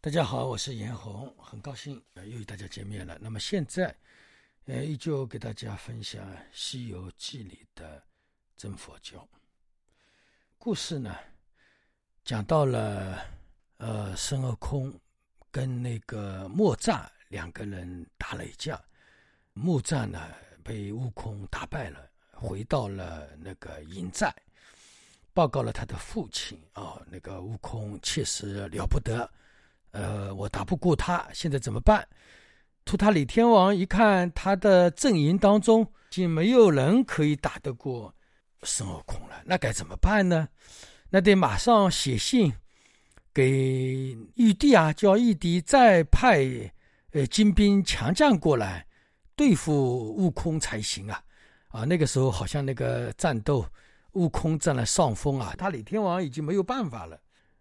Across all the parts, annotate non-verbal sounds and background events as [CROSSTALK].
大家好，我是严红，很高兴又与大家见面了。那么现在，呃，依旧给大家分享《西游记》里的真佛教故事呢，讲到了呃孙悟空跟那个莫吒两个人打了一架，莫吒呢被悟空打败了，回到了那个营寨，报告了他的父亲啊，那个悟空确实了不得。呃，我打不过他，现在怎么办？图塔李天王一看他的阵营当中，已经没有人可以打得过孙悟空了，那该怎么办呢？那得马上写信给玉帝啊，叫玉帝再派呃精兵强将过来对付悟空才行啊！啊，那个时候好像那个战斗，悟空占了上风啊，他李天王已经没有办法了。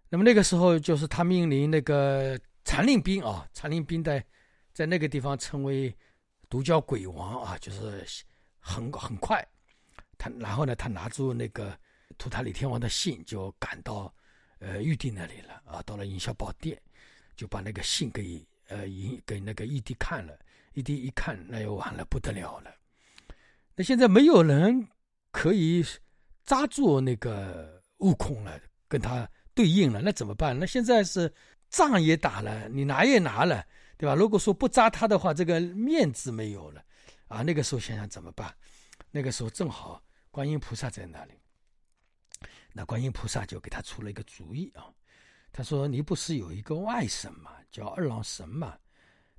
那么那个时候，就是他命令那个禅令兵啊，禅令兵在在那个地方称为独角鬼王啊，就是很很快，他然后呢，他拿出那个图塔李天王的信，就赶到呃玉帝那里了啊，到了营销宝殿，就把那个信给呃给那个玉帝看了，玉帝一看，那又完了不得了了，那现在没有人可以抓住那个悟空了，跟他。对应了，那怎么办？那现在是仗也打了，你拿也拿了，对吧？如果说不扎他的话，这个面子没有了，啊，那个时候想想怎么办？那个时候正好观音菩萨在那里，那观音菩萨就给他出了一个主意啊，他说：“你不是有一个外甥嘛，叫二郎神嘛，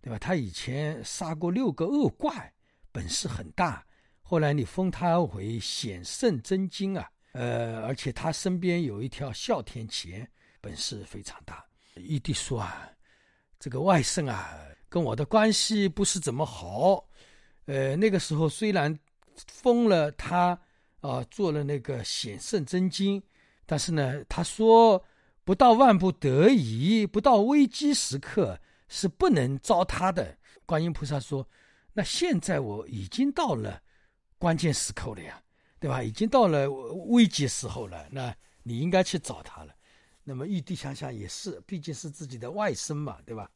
对吧？他以前杀过六个恶怪，本事很大，后来你封他为显圣真经啊。”呃，而且他身边有一条哮天钳，本事非常大。玉帝说啊，这个外甥啊，跟我的关系不是怎么好。呃，那个时候虽然封了他啊，做了那个显圣真经，但是呢，他说不到万不得已，不到危机时刻是不能招他的。观音菩萨说，那现在我已经到了关键时刻了呀。对吧？已经到了危急时候了，那你应该去找他了。那么玉帝想想也是，毕竟是自己的外甥嘛，对吧？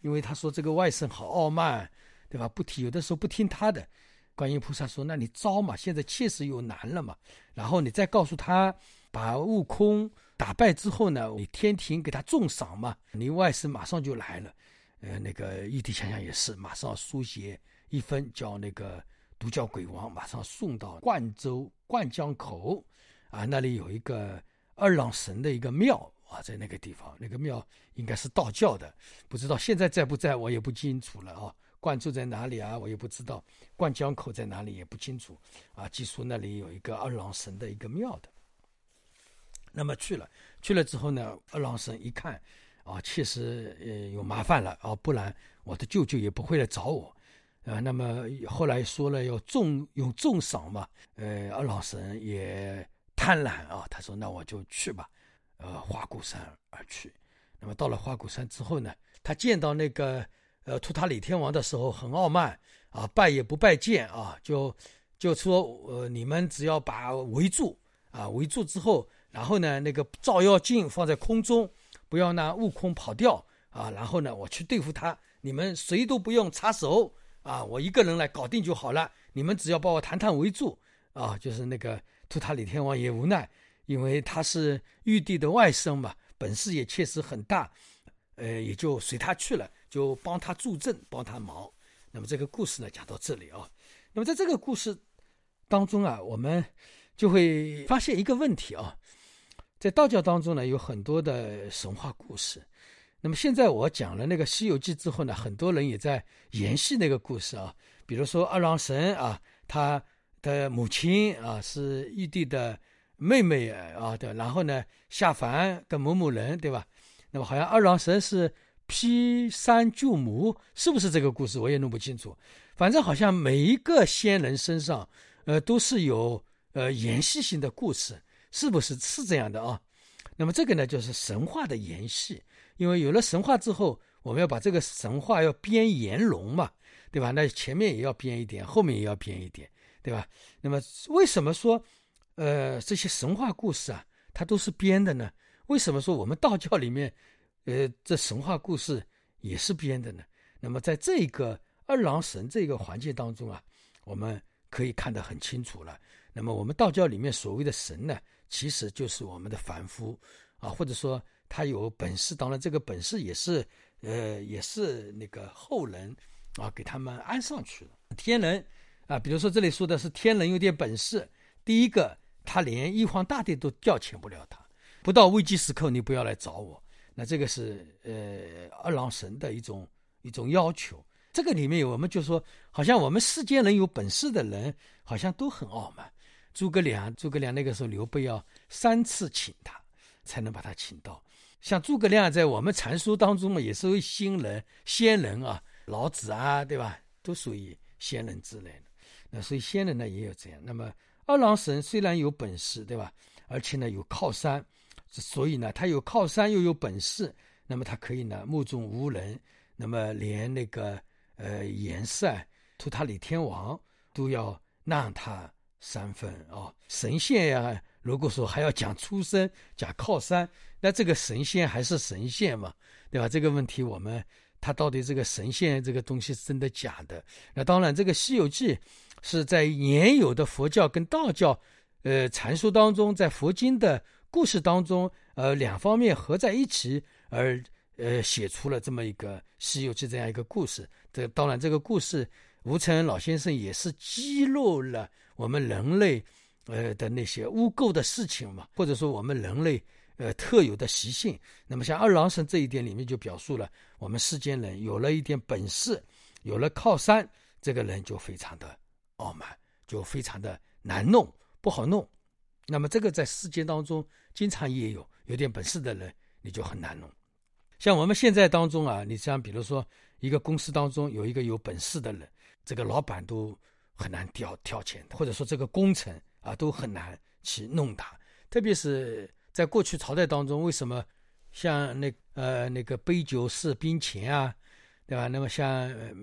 因为他说这个外甥好傲慢，对吧？不听，有的时候不听他的。观音菩萨说：“那你招嘛，现在确实有难了嘛。然后你再告诉他，把悟空打败之后呢，你天庭给他重赏嘛，你外甥马上就来了。呃，那个玉帝想想也是，马上书写一封，叫那个。”独角鬼王马上送到灌州灌江口，啊，那里有一个二郎神的一个庙啊，在那个地方，那个庙应该是道教的，不知道现在在不在，我也不清楚了啊。灌州在哪里啊？我也不知道。灌江口在哪里也不清楚啊。据说那里有一个二郎神的一个庙的，那么去了，去了之后呢，二郎神一看，啊，确实呃有麻烦了啊，不然我的舅舅也不会来找我。啊，那么后来说了要重用重赏嘛，呃，二郎神也贪婪啊，他说那我就去吧，呃，花果山而去。那么到了花果山之后呢，他见到那个呃图塔李天王的时候很傲慢啊，拜也不拜见啊，就就说呃你们只要把围住啊，围住之后，然后呢那个照妖镜放在空中，不要让悟空跑掉啊，然后呢我去对付他，你们谁都不用插手。啊，我一个人来搞定就好了，你们只要把我团团围住啊！就是那个图塔李天王也无奈，因为他是玉帝的外甥嘛，本事也确实很大，呃，也就随他去了，就帮他助阵，帮他忙。那么这个故事呢，讲到这里啊，那么在这个故事当中啊，我们就会发现一个问题啊，在道教当中呢，有很多的神话故事。那么现在我讲了那个《西游记》之后呢，很多人也在延续那个故事啊。比如说二郎神啊，他的母亲啊是玉帝的妹妹啊，对。然后呢下凡跟某某人，对吧？那么好像二郎神是劈山救母，是不是这个故事？我也弄不清楚。反正好像每一个仙人身上，呃，都是有呃延续性的故事，是不是是这样的啊？那么这个呢，就是神话的延续。因为有了神话之后，我们要把这个神话要编圆融嘛，对吧？那前面也要编一点，后面也要编一点，对吧？那么为什么说，呃，这些神话故事啊，它都是编的呢？为什么说我们道教里面呃，这神话故事也是编的呢。那么在这个二郎神这个环境当中啊，我们可以看得很清楚了。那么我们道教里面所谓的神呢，其实就是我们的凡夫啊，或者说他有本事，当然这个本事也是呃，也是那个后人啊给他们安上去的天人啊。比如说这里说的是天人有点本事，第一个他连玉皇大帝都调遣不了他，不到危机时刻你不要来找我。那这个是呃二郎神的一种。一种要求，这个里面我们就说，好像我们世间人有本事的人，好像都很傲慢。诸葛亮，诸葛亮那个时候刘备要三次请他，才能把他请到。像诸葛亮在我们禅书当中嘛，也是位新人、仙人啊，老子啊，对吧？都属于仙人之类的。那所以仙人呢也有这样。那么二郎神虽然有本事，对吧？而且呢有靠山，所以呢他有靠山又有本事，那么他可以呢目中无人。那么连那个呃颜色，图塔李天王都要让他三分啊！神仙呀，如果说还要讲出身、讲靠山，那这个神仙还是神仙嘛？对吧？这个问题我们他到底这个神仙这个东西是真的假的？那当然，这个《西游记》是在原有的佛教跟道教呃禅书当中，在佛经的故事当中，呃两方面合在一起而。呃，写出了这么一个《西游记》这样一个故事。这当然，这个故事吴承恩老先生也是揭露了我们人类呃的那些污垢的事情嘛，或者说我们人类呃特有的习性。那么像二郎神这一点里面就表述了，我们世间人有了一点本事，有了靠山，这个人就非常的傲慢，就非常的难弄，不好弄。那么这个在世间当中经常也有，有点本事的人你就很难弄。像我们现在当中啊，你像比如说一个公司当中有一个有本事的人，这个老板都很难调调遣，或者说这个工程啊都很难去弄他。特别是在过去朝代当中，为什么像那呃那个杯酒释兵权啊，对吧？那么像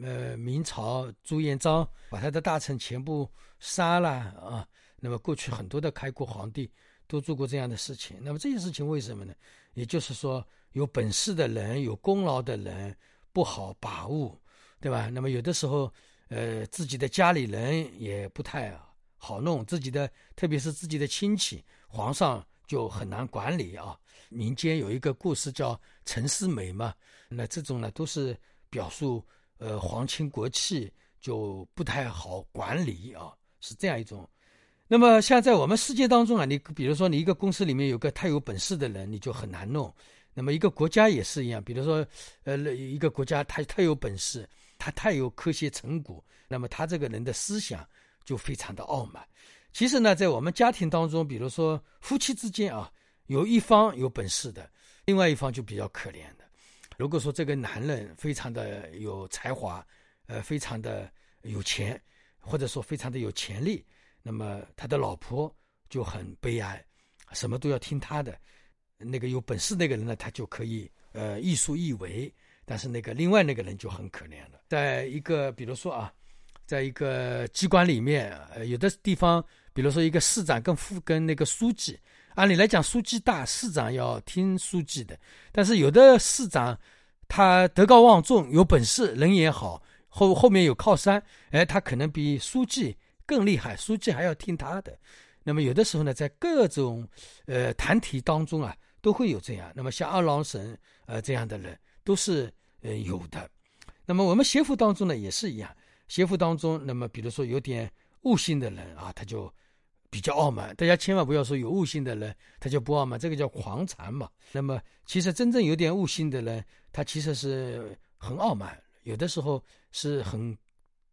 呃明朝朱元璋把他的大臣全部杀了啊，那么过去很多的开国皇帝都做过这样的事情。那么这些事情为什么呢？也就是说。有本事的人，有功劳的人不好把握，对吧？那么有的时候，呃，自己的家里人也不太好弄，自己的特别是自己的亲戚，皇上就很难管理啊。民间有一个故事叫陈思美嘛，那这种呢都是表述，呃，皇亲国戚就不太好管理啊，是这样一种。那么像在我们世界当中啊，你比如说你一个公司里面有个太有本事的人，你就很难弄。那么一个国家也是一样，比如说，呃，一个国家他太有本事，他太有科学成果，那么他这个人的思想就非常的傲慢。其实呢，在我们家庭当中，比如说夫妻之间啊，有一方有本事的，另外一方就比较可怜的。如果说这个男人非常的有才华，呃，非常的有钱，或者说非常的有潜力，那么他的老婆就很悲哀，什么都要听他的。那个有本事那个人呢，他就可以呃易术一为，但是那个另外那个人就很可怜了。在一个比如说啊，在一个机关里面，呃，有的地方，比如说一个市长跟副跟那个书记，按理来讲书记大，市长要听书记的。但是有的市长他德高望重，有本事，人也好，后 [LAUGHS] 后面有靠山，哎，他可能比书记更厉害，书记还要听他的。那么有的时候呢，在各种呃团体当中啊。都会有这样，那么像二郎神呃这样的人都是呃有的。那么我们邪府当中呢也是一样，邪府当中，那么比如说有点悟性的人啊，他就比较傲慢。大家千万不要说有悟性的人他就不傲慢，这个叫狂禅嘛。那么其实真正有点悟性的人，他其实是很傲慢，有的时候是很，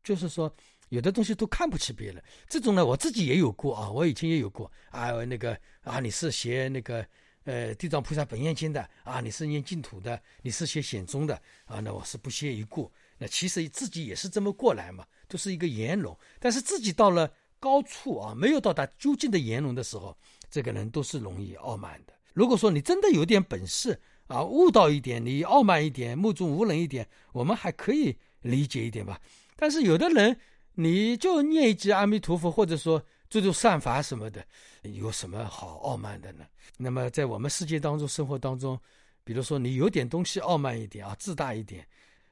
就是说有的东西都看不起别人。这种呢，我自己也有过啊，我以前也有过啊，那个啊，你是学那个。呃，地藏菩萨本愿经的啊，你是念净土的，你是学显宗的啊，那我是不屑一顾。那其实自己也是这么过来嘛，都是一个圆融。但是自己到了高处啊，没有到达究竟的圆融的时候，这个人都是容易傲慢的。如果说你真的有点本事啊，悟道一点，你傲慢一点，目中无人一点，我们还可以理解一点吧。但是有的人，你就念一句阿弥陀佛，或者说。做做善法什么的，有什么好傲慢的呢？那么在我们世界当中、生活当中，比如说你有点东西傲慢一点啊，自大一点。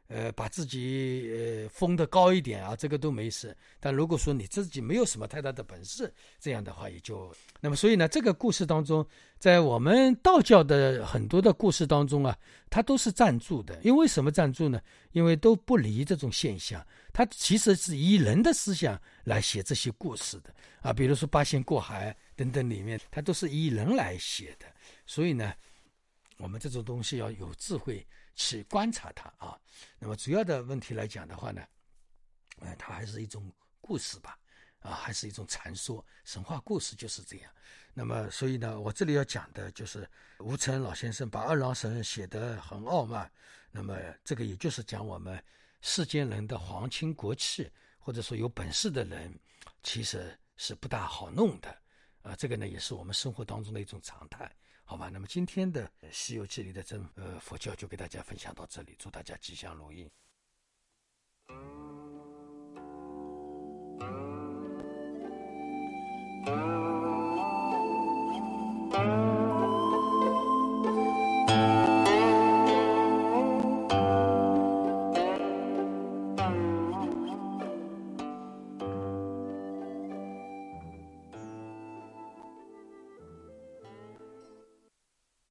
呃，把自己呃封得高一点啊，这个都没事。但如果说你自己没有什么太大的本事，这样的话也就那么。所以呢，这个故事当中，在我们道教的很多的故事当中啊，它都是赞助的。因为什么赞助呢？因为都不离这种现象，它其实是以人的思想来写这些故事的啊。比如说八仙过海等等里面，它都是以人来写的。所以呢，我们这种东西要有智慧。去观察它啊，那么主要的问题来讲的话呢，呃，它还是一种故事吧，啊，还是一种传说，神话故事就是这样。那么，所以呢，我这里要讲的就是吴承恩老先生把二郎神写得很傲慢，那么这个也就是讲我们世间人的皇亲国戚，或者说有本事的人，其实是不大好弄的，啊，这个呢也是我们生活当中的一种常态。好吧，那么今天的《西游记》里的真呃佛教就给大家分享到这里，祝大家吉祥如意。